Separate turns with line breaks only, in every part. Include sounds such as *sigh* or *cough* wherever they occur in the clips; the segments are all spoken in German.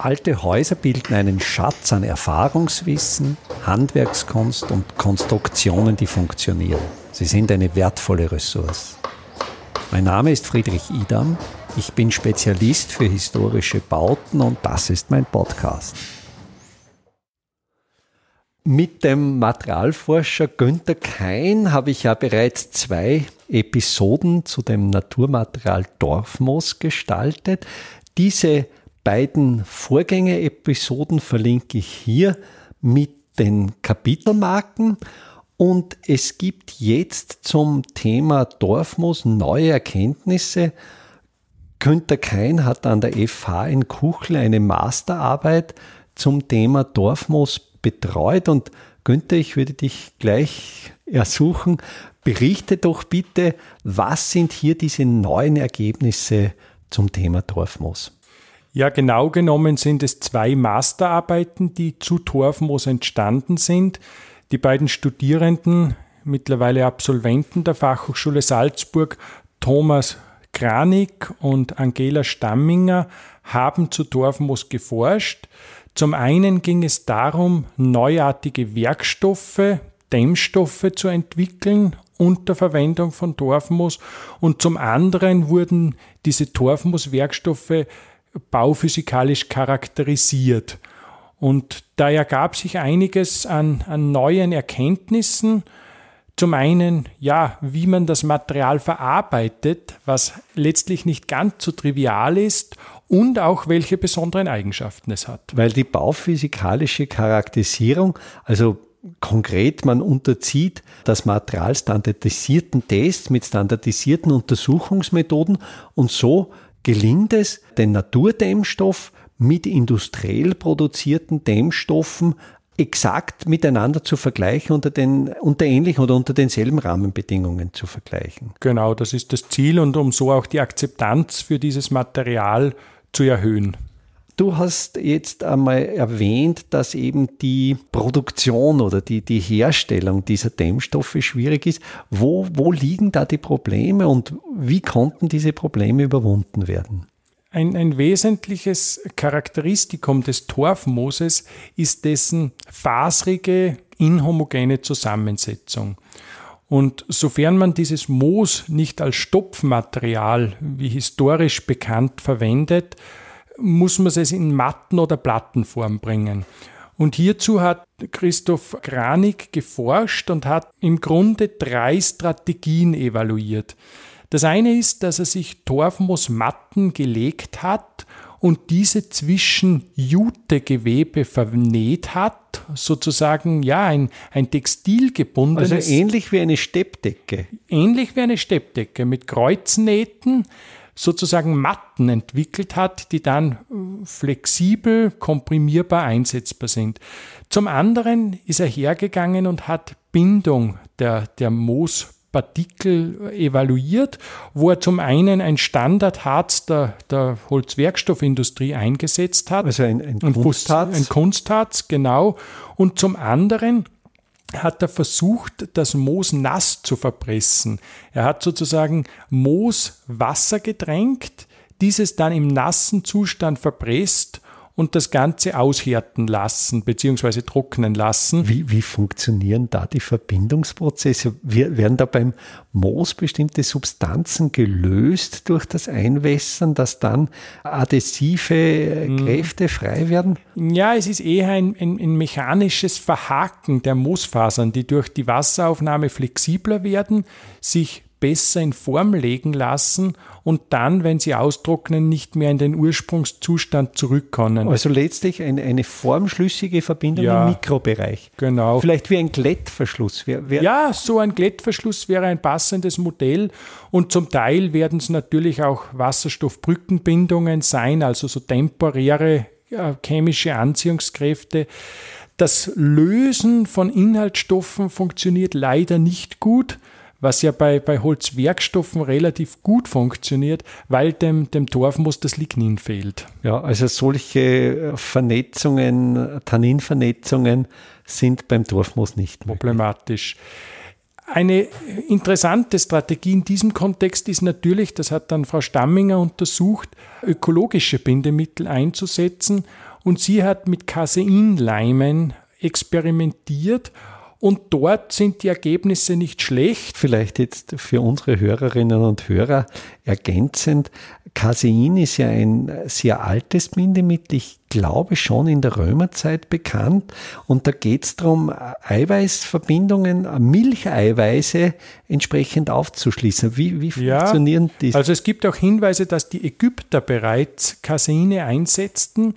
Alte Häuser bilden einen Schatz an Erfahrungswissen, Handwerkskunst und Konstruktionen, die funktionieren. Sie sind eine wertvolle Ressource. Mein Name ist Friedrich Idam. Ich bin Spezialist für historische Bauten und das ist mein Podcast. Mit dem Materialforscher Günther Kein habe ich ja bereits zwei Episoden zu dem Naturmaterial Dorfmoos gestaltet. Diese beiden Vorgängerepisoden verlinke ich hier mit den Kapitelmarken. Und es gibt jetzt zum Thema Dorfmoos neue Erkenntnisse. Günter Kein hat an der FH in Kuchl eine Masterarbeit zum Thema Dorfmoos betreut. Und Günther, ich würde dich gleich ersuchen, berichte doch bitte, was sind hier diese neuen Ergebnisse zum Thema Dorfmoos?
Ja, genau genommen sind es zwei Masterarbeiten, die zu Torfmoos entstanden sind. Die beiden Studierenden, mittlerweile Absolventen der Fachhochschule Salzburg, Thomas Kranig und Angela Stamminger, haben zu Torfmoos geforscht. Zum einen ging es darum, neuartige Werkstoffe, Dämmstoffe zu entwickeln unter Verwendung von Torfmoos und zum anderen wurden diese Torfmoos-Werkstoffe bauphysikalisch charakterisiert. Und da ergab sich einiges an, an neuen Erkenntnissen. Zum einen, ja, wie man das Material verarbeitet, was letztlich nicht ganz so trivial ist und auch welche besonderen Eigenschaften es hat.
Weil die bauphysikalische Charakterisierung, also konkret, man unterzieht das Material standardisierten Tests mit standardisierten Untersuchungsmethoden und so gelingt es, den Naturdämmstoff mit industriell produzierten Dämmstoffen exakt miteinander zu vergleichen, unter, den, unter ähnlichen oder unter denselben Rahmenbedingungen zu vergleichen.
Genau, das ist das Ziel und um so auch die Akzeptanz für dieses Material zu erhöhen.
Du hast jetzt einmal erwähnt, dass eben die Produktion oder die, die Herstellung dieser Dämmstoffe schwierig ist. Wo, wo liegen da die Probleme und wie konnten diese Probleme überwunden werden?
Ein, ein wesentliches Charakteristikum des Torfmooses ist dessen fasrige, inhomogene Zusammensetzung. Und sofern man dieses Moos nicht als Stopfmaterial, wie historisch bekannt, verwendet, muss man es in Matten- oder Plattenform bringen. Und hierzu hat Christoph Granig geforscht und hat im Grunde drei Strategien evaluiert. Das eine ist, dass er sich Torfmoosmatten gelegt hat und diese zwischen Jutegewebe vernäht hat, sozusagen ja ein, ein textilgebundenes.
Also ähnlich wie eine Steppdecke.
Ähnlich wie eine Steppdecke mit Kreuznähten sozusagen Matten entwickelt hat, die dann äh, flexibel, komprimierbar einsetzbar sind. Zum anderen ist er hergegangen und hat Bindung der, der Moospartikel evaluiert, wo er zum einen ein Standardharz der, der Holzwerkstoffindustrie eingesetzt hat.
Also ein, ein Kunstharz.
Ein Kunstharz, genau. Und zum anderen hat er versucht, das Moos nass zu verpressen. Er hat sozusagen Moos Wasser getränkt, dieses dann im nassen Zustand verpresst und das Ganze aushärten lassen bzw. trocknen lassen.
Wie, wie funktionieren da die Verbindungsprozesse? Werden da beim Moos bestimmte Substanzen gelöst durch das Einwässern, dass dann adhesive mhm. Kräfte frei werden?
Ja, es ist eher ein, ein, ein mechanisches Verhaken der Moosfasern, die durch die Wasseraufnahme flexibler werden, sich besser in Form legen lassen und dann, wenn sie austrocknen, nicht mehr in den Ursprungszustand zurückkommen.
Also letztlich eine, eine formschlüssige Verbindung ja, im Mikrobereich.
Genau.
Vielleicht wie ein Glättverschluss.
Wer, wer ja, so ein Glättverschluss wäre ein passendes Modell und zum Teil werden es natürlich auch Wasserstoffbrückenbindungen sein, also so temporäre ja, chemische Anziehungskräfte. Das Lösen von Inhaltsstoffen funktioniert leider nicht gut was ja bei, bei Holzwerkstoffen relativ gut funktioniert, weil dem, dem Torfmoos das Lignin fehlt.
Ja, also solche Vernetzungen, Tanninvernetzungen sind beim Torfmoos nicht
problematisch. Eine interessante Strategie in diesem Kontext ist natürlich, das hat dann Frau Stamminger untersucht, ökologische Bindemittel einzusetzen und sie hat mit Caseinleimen experimentiert und dort sind die Ergebnisse nicht schlecht.
Vielleicht jetzt für unsere Hörerinnen und Hörer ergänzend. Casein ist ja ein sehr altes Bindemittel. Ich glaube schon in der Römerzeit bekannt. Und da geht es darum, Eiweißverbindungen, Milcheiweiße entsprechend aufzuschließen. Wie, wie funktionieren
ja, die? Also es gibt auch Hinweise, dass die Ägypter bereits Caseine einsetzten.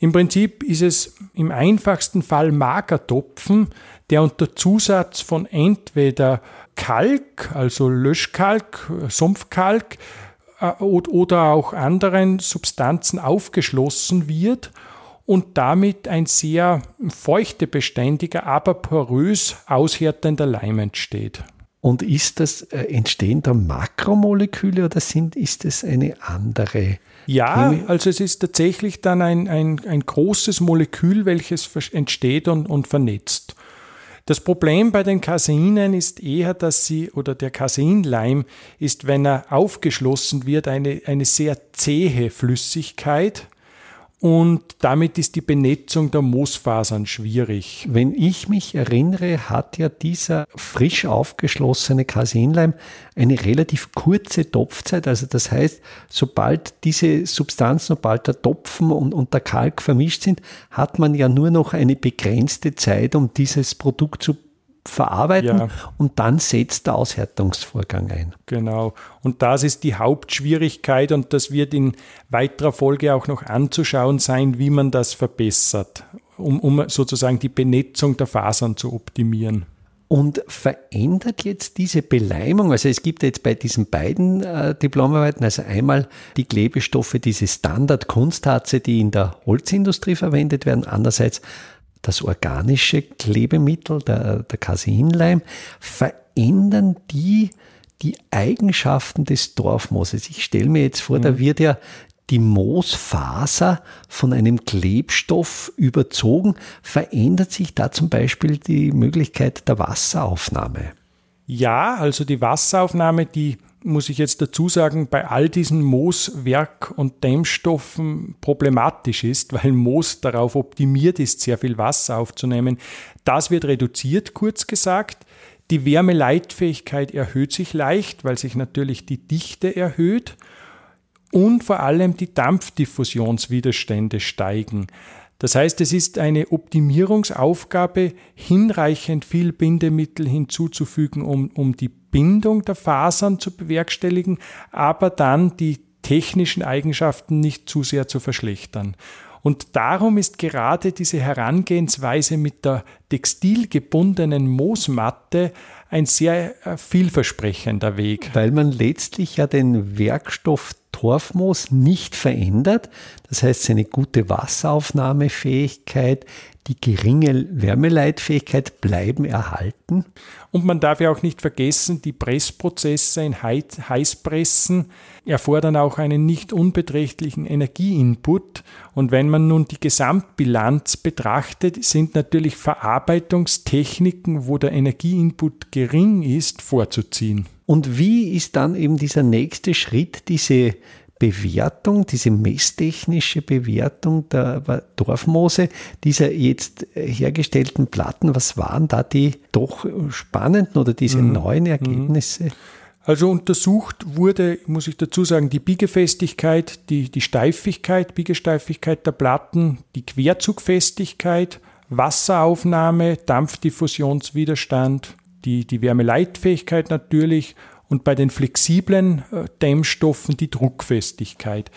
Im Prinzip ist es im einfachsten Fall Magertopfen, der unter Zusatz von entweder Kalk, also Löschkalk, Sumpfkalk äh, oder auch anderen Substanzen aufgeschlossen wird und damit ein sehr feuchtebeständiger, aber porös aushärtender Leim entsteht.
Und ist das, äh, entstehen da Makromoleküle oder sind, ist es eine andere?
Ja, also es ist tatsächlich dann ein, ein, ein großes Molekül, welches entsteht und, und vernetzt. Das Problem bei den Caseinen ist eher, dass sie, oder der Caseinleim ist, wenn er aufgeschlossen wird, eine, eine sehr zähe Flüssigkeit und damit ist die Benetzung der Moosfasern schwierig.
Wenn ich mich erinnere, hat ja dieser frisch aufgeschlossene Caseinleim eine relativ kurze Topfzeit. Also das heißt, sobald diese Substanzen, sobald der Topfen und, und der Kalk vermischt sind, hat man ja nur noch eine begrenzte Zeit, um dieses Produkt zu verarbeiten ja. und dann setzt der Aushärtungsvorgang ein.
Genau. Und das ist die Hauptschwierigkeit und das wird in weiterer Folge auch noch anzuschauen sein, wie man das verbessert, um, um sozusagen die Benetzung der Fasern zu optimieren.
Und verändert jetzt diese Beleimung, also es gibt jetzt bei diesen beiden äh, Diplomarbeiten, also einmal die Klebestoffe, diese Standard-Kunstharze, die in der Holzindustrie verwendet werden, andererseits das organische Klebemittel, der, der Caseinleim, verändern die die Eigenschaften des Dorfmooses. Ich stelle mir jetzt vor, mhm. da wird ja die Moosfaser von einem Klebstoff überzogen. Verändert sich da zum Beispiel die Möglichkeit der Wasseraufnahme?
Ja, also die Wasseraufnahme, die muss ich jetzt dazu sagen, bei all diesen Mooswerk- und Dämmstoffen problematisch ist, *laughs* weil Moos darauf optimiert ist, sehr viel Wasser aufzunehmen. Das wird reduziert, kurz gesagt. Die Wärmeleitfähigkeit erhöht sich leicht, weil sich natürlich die Dichte erhöht und vor allem die Dampfdiffusionswiderstände steigen. Das heißt, es ist eine Optimierungsaufgabe, hinreichend viel Bindemittel hinzuzufügen, um, um die Bindung der Fasern zu bewerkstelligen, aber dann die technischen Eigenschaften nicht zu sehr zu verschlechtern. Und darum ist gerade diese Herangehensweise mit der textilgebundenen Moosmatte ein sehr äh, vielversprechender Weg.
Weil man letztlich ja den Werkstoff Torfmoos nicht verändert. Das heißt, seine gute Wasseraufnahmefähigkeit, die geringe Wärmeleitfähigkeit bleiben erhalten.
Und man darf ja auch nicht vergessen, die Pressprozesse in Heißpressen erfordern auch einen nicht unbeträchtlichen Energieinput. Und wenn man nun die Gesamtbilanz betrachtet, sind natürlich Verarbeitungstechniken, wo der Energieinput gering ist, vorzuziehen.
Und wie ist dann eben dieser nächste Schritt, diese Bewertung, diese messtechnische Bewertung der Dorfmoose, dieser jetzt hergestellten Platten, was waren da die doch spannenden oder diese mhm. neuen mhm. Ergebnisse?
Also untersucht wurde, muss ich dazu sagen, die Biegefestigkeit, die, die Steifigkeit, Biegesteifigkeit der Platten, die Querzugfestigkeit, Wasseraufnahme, Dampfdiffusionswiderstand, die, die Wärmeleitfähigkeit natürlich und bei den flexiblen äh, Dämmstoffen die Druckfestigkeit.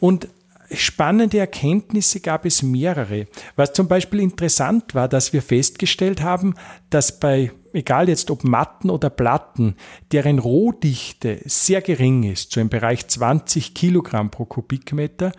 Und spannende Erkenntnisse gab es mehrere. Was zum Beispiel interessant war, dass wir festgestellt haben, dass bei, egal jetzt ob Matten oder Platten, deren Rohdichte sehr gering ist, so im Bereich 20 Kilogramm pro Kubikmeter,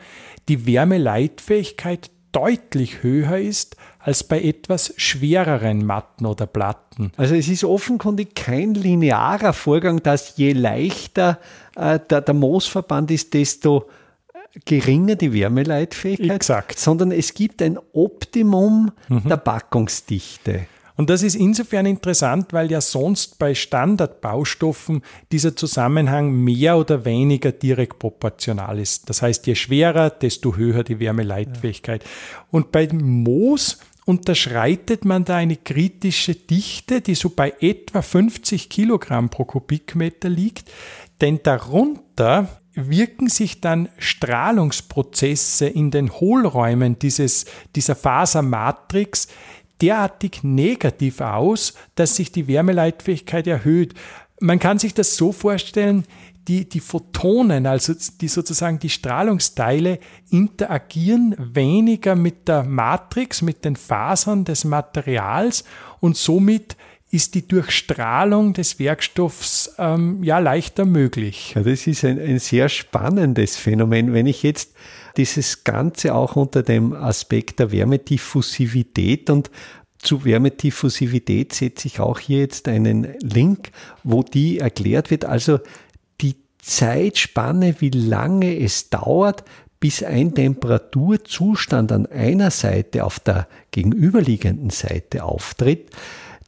die Wärmeleitfähigkeit deutlich höher ist als bei etwas schwereren Matten oder Platten.
Also es ist offenkundig kein linearer Vorgang, dass je leichter äh, der, der Moosverband ist, desto äh, geringer die Wärmeleitfähigkeit,
Exakt.
sondern es gibt ein Optimum mhm. der Packungsdichte.
Und das ist insofern interessant, weil ja sonst bei Standardbaustoffen dieser Zusammenhang mehr oder weniger direkt proportional ist. Das heißt, je schwerer, desto höher die Wärmeleitfähigkeit. Ja. Und bei Moos unterschreitet man da eine kritische Dichte, die so bei etwa 50 Kilogramm pro Kubikmeter liegt, denn darunter wirken sich dann Strahlungsprozesse in den Hohlräumen dieses, dieser Fasermatrix derartig negativ aus, dass sich die Wärmeleitfähigkeit erhöht. Man kann sich das so vorstellen, die, die Photonen, also die sozusagen die Strahlungsteile, interagieren weniger mit der Matrix, mit den Fasern des Materials und somit ist die Durchstrahlung des Werkstoffs ähm, ja leichter möglich.
Ja, das ist ein, ein sehr spannendes Phänomen. Wenn ich jetzt dieses Ganze auch unter dem Aspekt der Wärmediffusivität und zu Wärmediffusivität setze ich auch hier jetzt einen Link, wo die erklärt wird. Also die Zeitspanne, wie lange es dauert, bis ein Temperaturzustand an einer Seite auf der gegenüberliegenden Seite auftritt.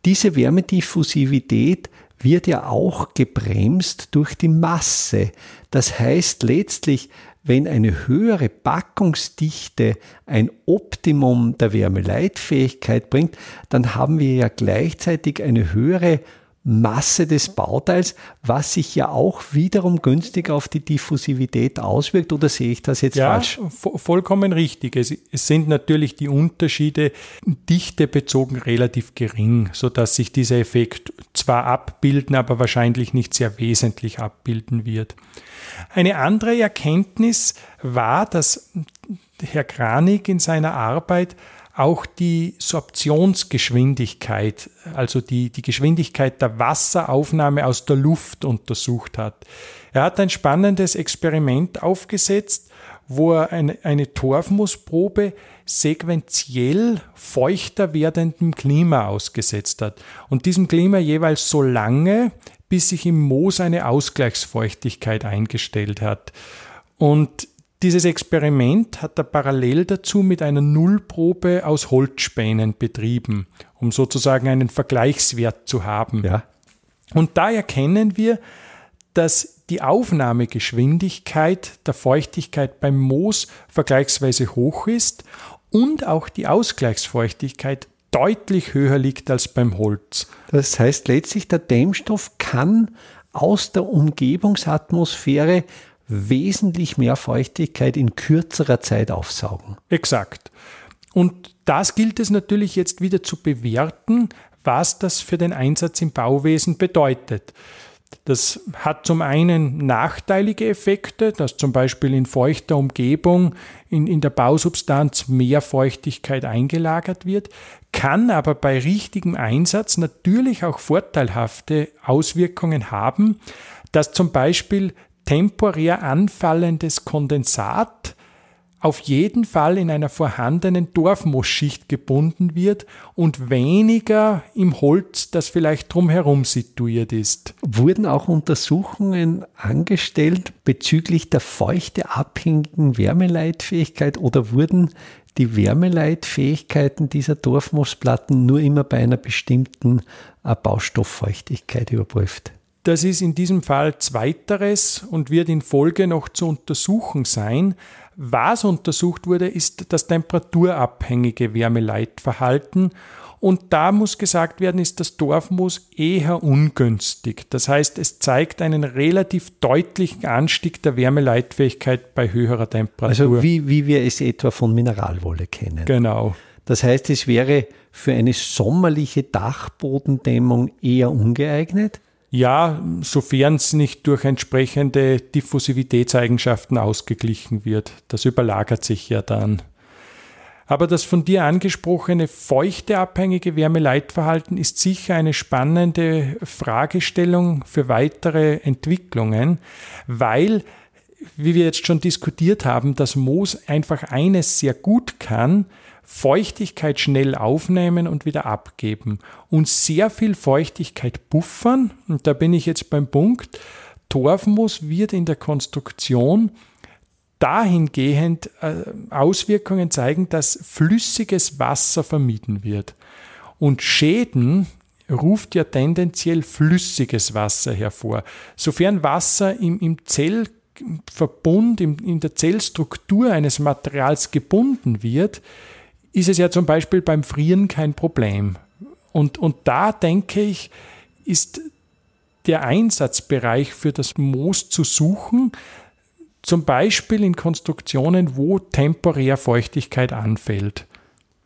Diese Wärmediffusivität wird ja auch gebremst durch die Masse. Das heißt letztlich, wenn eine höhere Packungsdichte ein Optimum der Wärmeleitfähigkeit bringt, dann haben wir ja gleichzeitig eine höhere Masse des Bauteils, was sich ja auch wiederum günstig auf die Diffusivität auswirkt. Oder sehe ich das jetzt ja, falsch?
Vollkommen richtig. Es, es, sind natürlich die Unterschiede dichtebezogen relativ gering, sodass sich dieser Effekt zwar abbilden, aber wahrscheinlich nicht sehr wesentlich abbilden wird. Eine andere Erkenntnis war, dass Herr Kranig in seiner Arbeit auch die Sorptionsgeschwindigkeit, also die, die Geschwindigkeit der Wasseraufnahme aus der Luft untersucht hat. Er hat ein spannendes Experiment aufgesetzt, wo er eine, eine Torfmoosprobe sequenziell feuchter werdendem Klima ausgesetzt hat und diesem Klima jeweils so lange, bis sich im Moos eine Ausgleichsfeuchtigkeit eingestellt hat. Und dieses Experiment hat er parallel dazu mit einer Nullprobe aus Holzspänen betrieben, um sozusagen einen Vergleichswert zu haben. Ja. Und da erkennen wir, dass die Aufnahmegeschwindigkeit der Feuchtigkeit beim Moos vergleichsweise hoch ist und auch die Ausgleichsfeuchtigkeit deutlich höher liegt als beim Holz.
Das heißt letztlich, der Dämmstoff kann aus der Umgebungsatmosphäre wesentlich mehr Feuchtigkeit in kürzerer Zeit aufsaugen.
Exakt. Und das gilt es natürlich jetzt wieder zu bewerten, was das für den Einsatz im Bauwesen bedeutet. Das hat zum einen nachteilige Effekte, dass zum Beispiel in feuchter Umgebung in, in der Bausubstanz mehr Feuchtigkeit eingelagert wird, kann aber bei richtigem Einsatz natürlich auch vorteilhafte Auswirkungen haben, dass zum Beispiel temporär anfallendes Kondensat auf jeden Fall in einer vorhandenen Dorfmoosschicht gebunden wird und weniger im Holz, das vielleicht drumherum situiert ist.
Wurden auch Untersuchungen angestellt bezüglich der feuchteabhängigen Wärmeleitfähigkeit oder wurden die Wärmeleitfähigkeiten dieser Dorfmoosplatten nur immer bei einer bestimmten äh, Baustofffeuchtigkeit überprüft?
Das ist in diesem Fall zweiteres und wird in Folge noch zu untersuchen sein. Was untersucht wurde, ist das temperaturabhängige Wärmeleitverhalten. Und da muss gesagt werden, ist das Dorfmoos eher ungünstig. Das heißt, es zeigt einen relativ deutlichen Anstieg der Wärmeleitfähigkeit bei höherer Temperatur.
Also wie, wie wir es etwa von Mineralwolle kennen.
Genau.
Das heißt, es wäre für eine sommerliche Dachbodendämmung eher ungeeignet?
Ja, sofern es nicht durch entsprechende Diffusivitätseigenschaften ausgeglichen wird. Das überlagert sich ja dann. Aber das von dir angesprochene feuchteabhängige Wärmeleitverhalten ist sicher eine spannende Fragestellung für weitere Entwicklungen, weil, wie wir jetzt schon diskutiert haben, das Moos einfach eines sehr gut kann, Feuchtigkeit schnell aufnehmen und wieder abgeben und sehr viel Feuchtigkeit buffern. Und da bin ich jetzt beim Punkt, Torfmoos wird in der Konstruktion dahingehend äh, Auswirkungen zeigen, dass flüssiges Wasser vermieden wird. Und Schäden ruft ja tendenziell flüssiges Wasser hervor. Sofern Wasser im, im Zellverbund, im, in der Zellstruktur eines Materials gebunden wird, ist es ja zum Beispiel beim Frieren kein Problem. Und, und da denke ich, ist der Einsatzbereich für das Moos zu suchen, zum Beispiel in Konstruktionen, wo temporär Feuchtigkeit anfällt.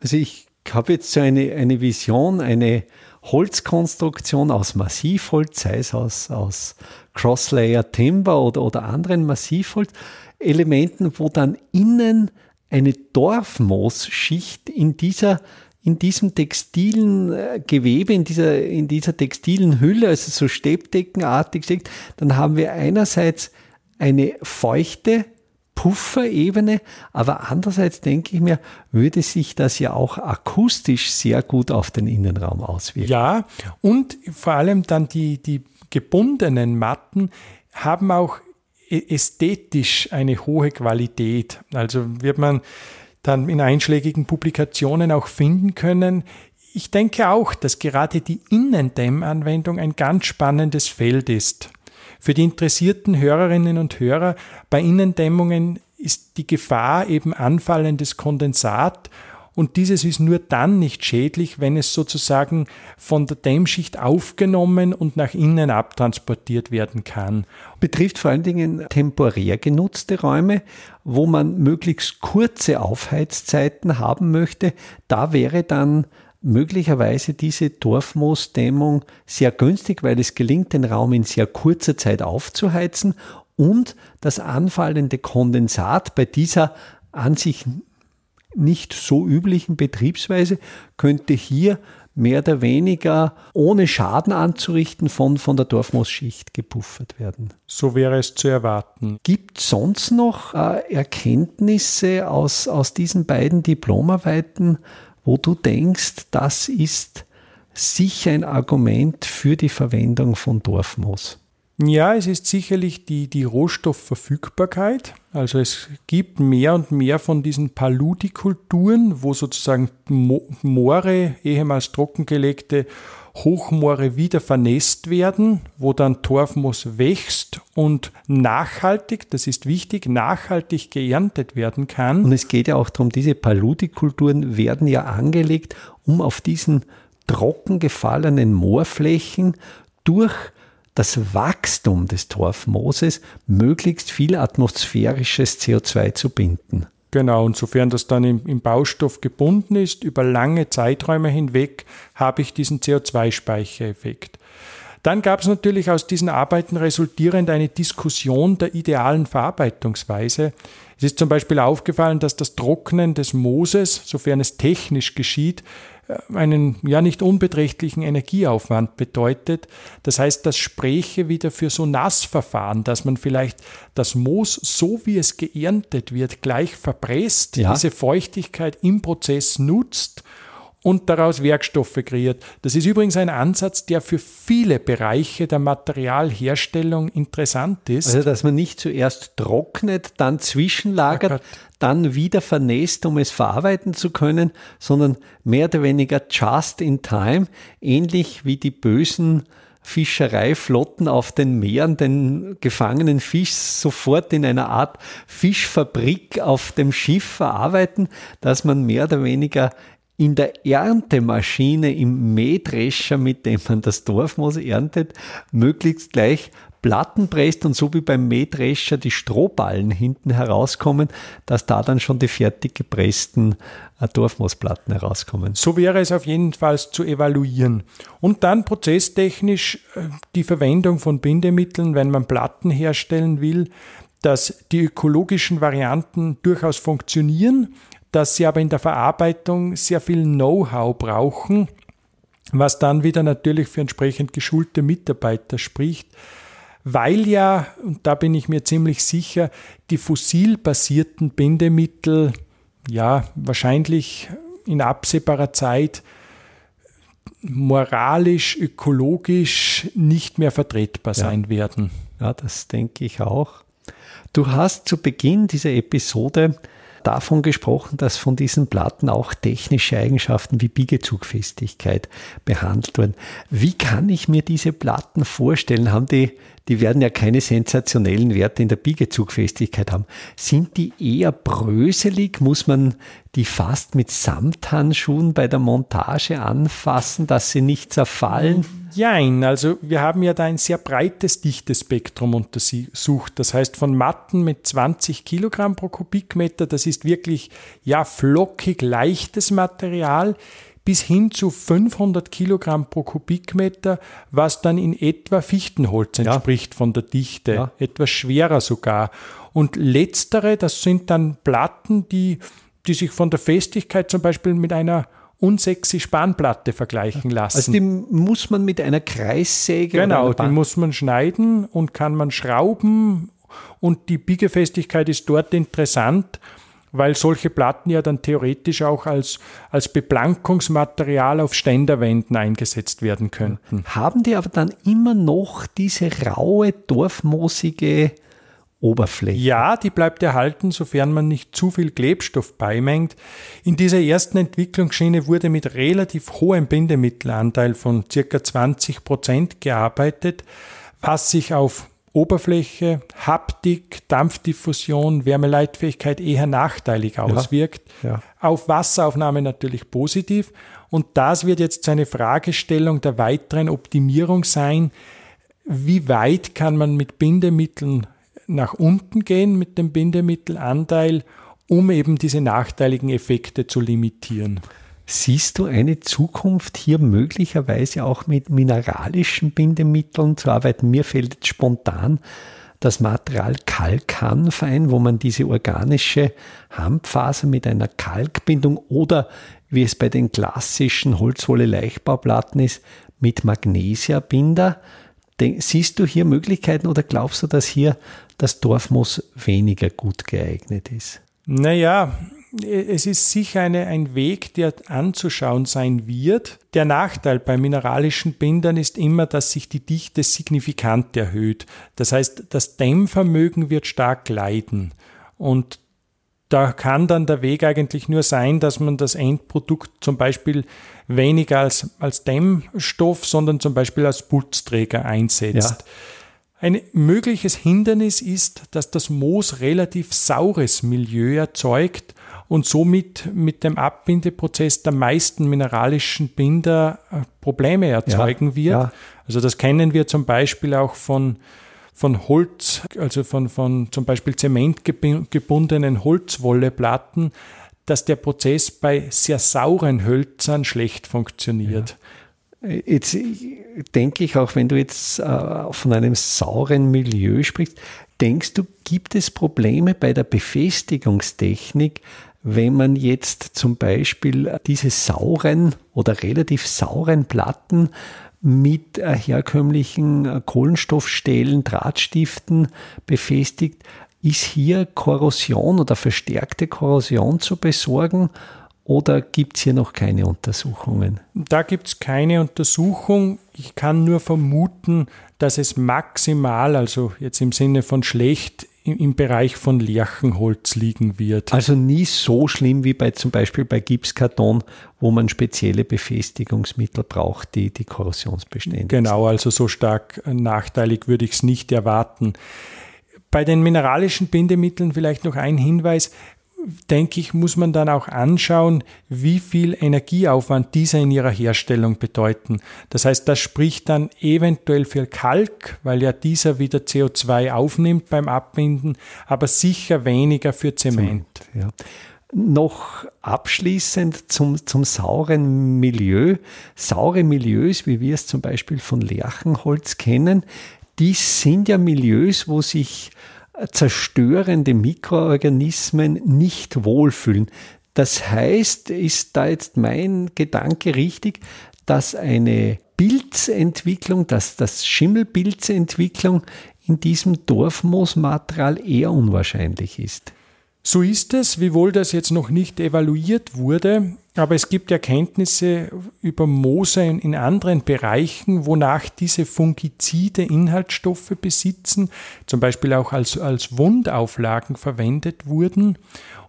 Also ich habe jetzt so eine, eine Vision, eine Holzkonstruktion aus Massivholz, sei es aus, aus Crosslayer Timber oder, oder anderen Massivholzelementen, wo dann innen eine Dorfmoosschicht in dieser in diesem textilen äh, Gewebe, in dieser, in dieser textilen Hülle, also so Stäbdeckenartig dann haben wir einerseits eine feuchte Pufferebene, aber andererseits denke ich mir, würde sich das ja auch akustisch sehr gut auf den Innenraum auswirken.
Ja, und vor allem dann die, die gebundenen Matten haben auch ästhetisch eine hohe Qualität. Also wird man dann in einschlägigen Publikationen auch finden können. Ich denke auch, dass gerade die Innendämmanwendung ein ganz spannendes Feld ist. Für die interessierten Hörerinnen und Hörer bei Innendämmungen ist die Gefahr eben anfallendes Kondensat und dieses ist nur dann nicht schädlich, wenn es sozusagen von der Dämmschicht aufgenommen und nach innen abtransportiert werden kann.
Betrifft vor allen Dingen temporär genutzte Räume, wo man möglichst kurze Aufheizzeiten haben möchte. Da wäre dann möglicherweise diese Dorfmoosdämmung sehr günstig, weil es gelingt, den Raum in sehr kurzer Zeit aufzuheizen und das anfallende Kondensat bei dieser an sich nicht so üblichen Betriebsweise könnte hier mehr oder weniger ohne Schaden anzurichten von, von der Dorfmoosschicht gepuffert werden.
So wäre es zu erwarten.
Gibt es sonst noch äh, Erkenntnisse aus, aus diesen beiden Diplomarbeiten, wo du denkst, das ist sicher ein Argument für die Verwendung von Dorfmoos?
Ja, es ist sicherlich die, die Rohstoffverfügbarkeit. Also es gibt mehr und mehr von diesen Paludikulturen, wo sozusagen Moore, ehemals trockengelegte Hochmoore wieder vernässt werden, wo dann Torfmoos wächst und nachhaltig, das ist wichtig, nachhaltig geerntet werden kann.
Und es geht ja auch darum, diese Paludikulturen werden ja angelegt, um auf diesen trocken gefallenen Moorflächen durch das Wachstum des Torfmooses möglichst viel atmosphärisches CO2 zu binden.
Genau, und sofern das dann im, im, Baustoff gebunden ist, über lange Zeiträume hinweg, habe ich diesen CO2-Speichereffekt. Dann gab es natürlich aus diesen Arbeiten resultierend eine Diskussion der idealen Verarbeitungsweise. Es ist zum Beispiel aufgefallen, dass das Trocknen des Mooses, sofern es technisch geschieht, einen ja nicht unbeträchtlichen Energieaufwand bedeutet. Das heißt, das spräche wieder für so Nassverfahren, dass man vielleicht das Moos, so wie es geerntet wird, gleich verpresst, ja. diese Feuchtigkeit im Prozess nutzt und daraus Werkstoffe kreiert. Das ist übrigens ein Ansatz, der für viele Bereiche der Materialherstellung interessant ist.
Also, dass man nicht zuerst trocknet, dann zwischenlagert, dann wieder vernässt, um es verarbeiten zu können, sondern mehr oder weniger just in time, ähnlich wie die bösen Fischereiflotten auf den Meeren den gefangenen Fisch sofort in einer Art Fischfabrik auf dem Schiff verarbeiten, dass man mehr oder weniger in der Erntemaschine im Mähdrescher, mit dem man das Dorfmoos erntet, möglichst gleich Platten presst und so wie beim Mähdrescher die Strohballen hinten herauskommen, dass da dann schon die fertig gepressten äh, Dorfmoosplatten herauskommen.
So wäre es auf jeden Fall zu evaluieren. Und dann prozesstechnisch äh, die Verwendung von Bindemitteln, wenn man Platten herstellen will, dass die ökologischen Varianten durchaus funktionieren, dass sie aber in der Verarbeitung sehr viel Know-how brauchen, was dann wieder natürlich für entsprechend geschulte Mitarbeiter spricht, weil ja, und da bin ich mir ziemlich sicher, die fossilbasierten Bindemittel ja wahrscheinlich in absehbarer Zeit moralisch, ökologisch nicht mehr vertretbar sein
ja.
werden.
Ja, das denke ich auch. Du hast zu Beginn dieser Episode davon gesprochen, dass von diesen Platten auch technische Eigenschaften wie Biegezugfestigkeit behandelt werden. Wie kann ich mir diese Platten vorstellen? Haben die, die werden ja keine sensationellen Werte in der Biegezugfestigkeit haben. Sind die eher bröselig? Muss man die fast mit Samthandschuhen bei der Montage anfassen, dass sie nicht zerfallen?
Jein, also wir haben ja da ein sehr breites Dichtespektrum untersucht. Das heißt von Matten mit 20 Kilogramm pro Kubikmeter, das ist wirklich ja flockig leichtes Material, bis hin zu 500 Kilogramm pro Kubikmeter, was dann in etwa Fichtenholz entspricht ja. von der Dichte, ja. etwas schwerer sogar. Und letztere, das sind dann Platten, die, die sich von der Festigkeit zum Beispiel mit einer unsexy Spanplatte vergleichen lassen.
Also die muss man mit einer Kreissäge.
Genau, die muss man schneiden und kann man schrauben und die Biegefestigkeit ist dort interessant, weil solche Platten ja dann theoretisch auch als, als Beplankungsmaterial auf Ständerwänden eingesetzt werden könnten.
Haben die aber dann immer noch diese raue, dorfmoosige Oberfläche.
Ja, die bleibt erhalten, sofern man nicht zu viel Klebstoff beimengt. In dieser ersten Entwicklungsschiene wurde mit relativ hohem Bindemittelanteil von ca. 20 Prozent gearbeitet, was sich auf Oberfläche, Haptik, Dampfdiffusion, Wärmeleitfähigkeit eher nachteilig auswirkt. Ja, ja. Auf Wasseraufnahme natürlich positiv. Und das wird jetzt eine Fragestellung der weiteren Optimierung sein. Wie weit kann man mit Bindemitteln nach unten gehen mit dem Bindemittelanteil, um eben diese nachteiligen Effekte zu limitieren.
Siehst du eine Zukunft hier möglicherweise auch mit mineralischen Bindemitteln zu arbeiten? Mir fällt jetzt spontan das Material Kalkhanf ein, wo man diese organische Hanffaser mit einer Kalkbindung oder wie es bei den klassischen Holzwolle-Leichtbauplatten ist, mit Magnesiabinder. Siehst du hier Möglichkeiten oder glaubst du, dass hier das Dorfmoos weniger gut geeignet ist?
Naja, es ist sicher eine, ein Weg, der anzuschauen sein wird. Der Nachteil bei mineralischen Bindern ist immer, dass sich die Dichte signifikant erhöht. Das heißt, das Dämmvermögen wird stark leiden. Und da kann dann der Weg eigentlich nur sein, dass man das Endprodukt zum Beispiel weniger als, als Dämmstoff, sondern zum Beispiel als Putzträger einsetzt. Ja. Ein mögliches Hindernis ist, dass das Moos relativ saures Milieu erzeugt und somit mit dem Abbindeprozess der meisten mineralischen Binder äh, Probleme erzeugen ja, wird. Ja. Also das kennen wir zum Beispiel auch von, von Holz, also von, von zum Beispiel zementgebundenen Holzwolleplatten, dass der Prozess bei sehr sauren Hölzern schlecht funktioniert. Ja.
Jetzt denke ich auch, wenn du jetzt äh, von einem sauren Milieu sprichst, denkst du, gibt es Probleme bei der Befestigungstechnik, wenn man jetzt zum Beispiel diese sauren oder relativ sauren Platten mit äh, herkömmlichen äh, Kohlenstoffstählen, Drahtstiften befestigt, ist hier Korrosion oder verstärkte Korrosion zu besorgen oder gibt es hier noch keine Untersuchungen?
Da gibt es keine Untersuchung. Ich kann nur vermuten, dass es maximal, also jetzt im Sinne von schlecht, im Bereich von Lärchenholz liegen wird.
Also nie so schlimm wie bei zum Beispiel bei Gipskarton, wo man spezielle Befestigungsmittel braucht, die die korrosionsbeständig
Genau, also so stark nachteilig würde ich es nicht erwarten. Bei den mineralischen Bindemitteln vielleicht noch ein Hinweis denke ich, muss man dann auch anschauen, wie viel Energieaufwand diese in ihrer Herstellung bedeuten. Das heißt, das spricht dann eventuell für Kalk, weil ja dieser wieder CO2 aufnimmt beim Abbinden, aber sicher weniger für Zement.
Ja. Noch abschließend zum, zum sauren Milieu. Saure Milieus, wie wir es zum Beispiel von Lärchenholz kennen, die sind ja Milieus, wo sich zerstörende Mikroorganismen nicht wohlfühlen. Das heißt, ist da jetzt mein Gedanke richtig, dass eine Pilzentwicklung, dass das Schimmelpilzentwicklung in diesem Dorfmoosmaterial eher unwahrscheinlich ist.
So ist es, wiewohl das jetzt noch nicht evaluiert wurde. Aber es gibt Erkenntnisse über Moose in anderen Bereichen, wonach diese Fungizide Inhaltsstoffe besitzen, zum Beispiel auch als, als Wundauflagen verwendet wurden.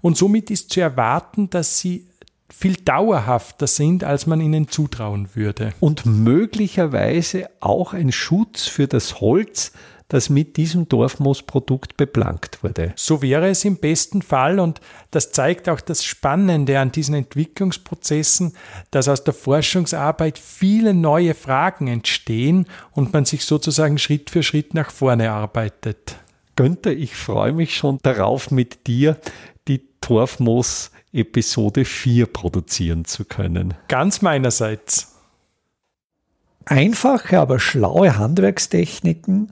Und somit ist zu erwarten, dass sie viel dauerhafter sind, als man ihnen zutrauen würde.
Und möglicherweise auch ein Schutz für das Holz, das mit diesem Dorfmoosprodukt beplankt wurde.
So wäre es im besten Fall und das zeigt auch das Spannende an diesen Entwicklungsprozessen, dass aus der Forschungsarbeit viele neue Fragen entstehen und man sich sozusagen Schritt für Schritt nach vorne arbeitet.
Günther, ich freue mich schon darauf, mit dir die Torfmoos Episode 4 produzieren zu können.
Ganz meinerseits.
Einfache, aber schlaue Handwerkstechniken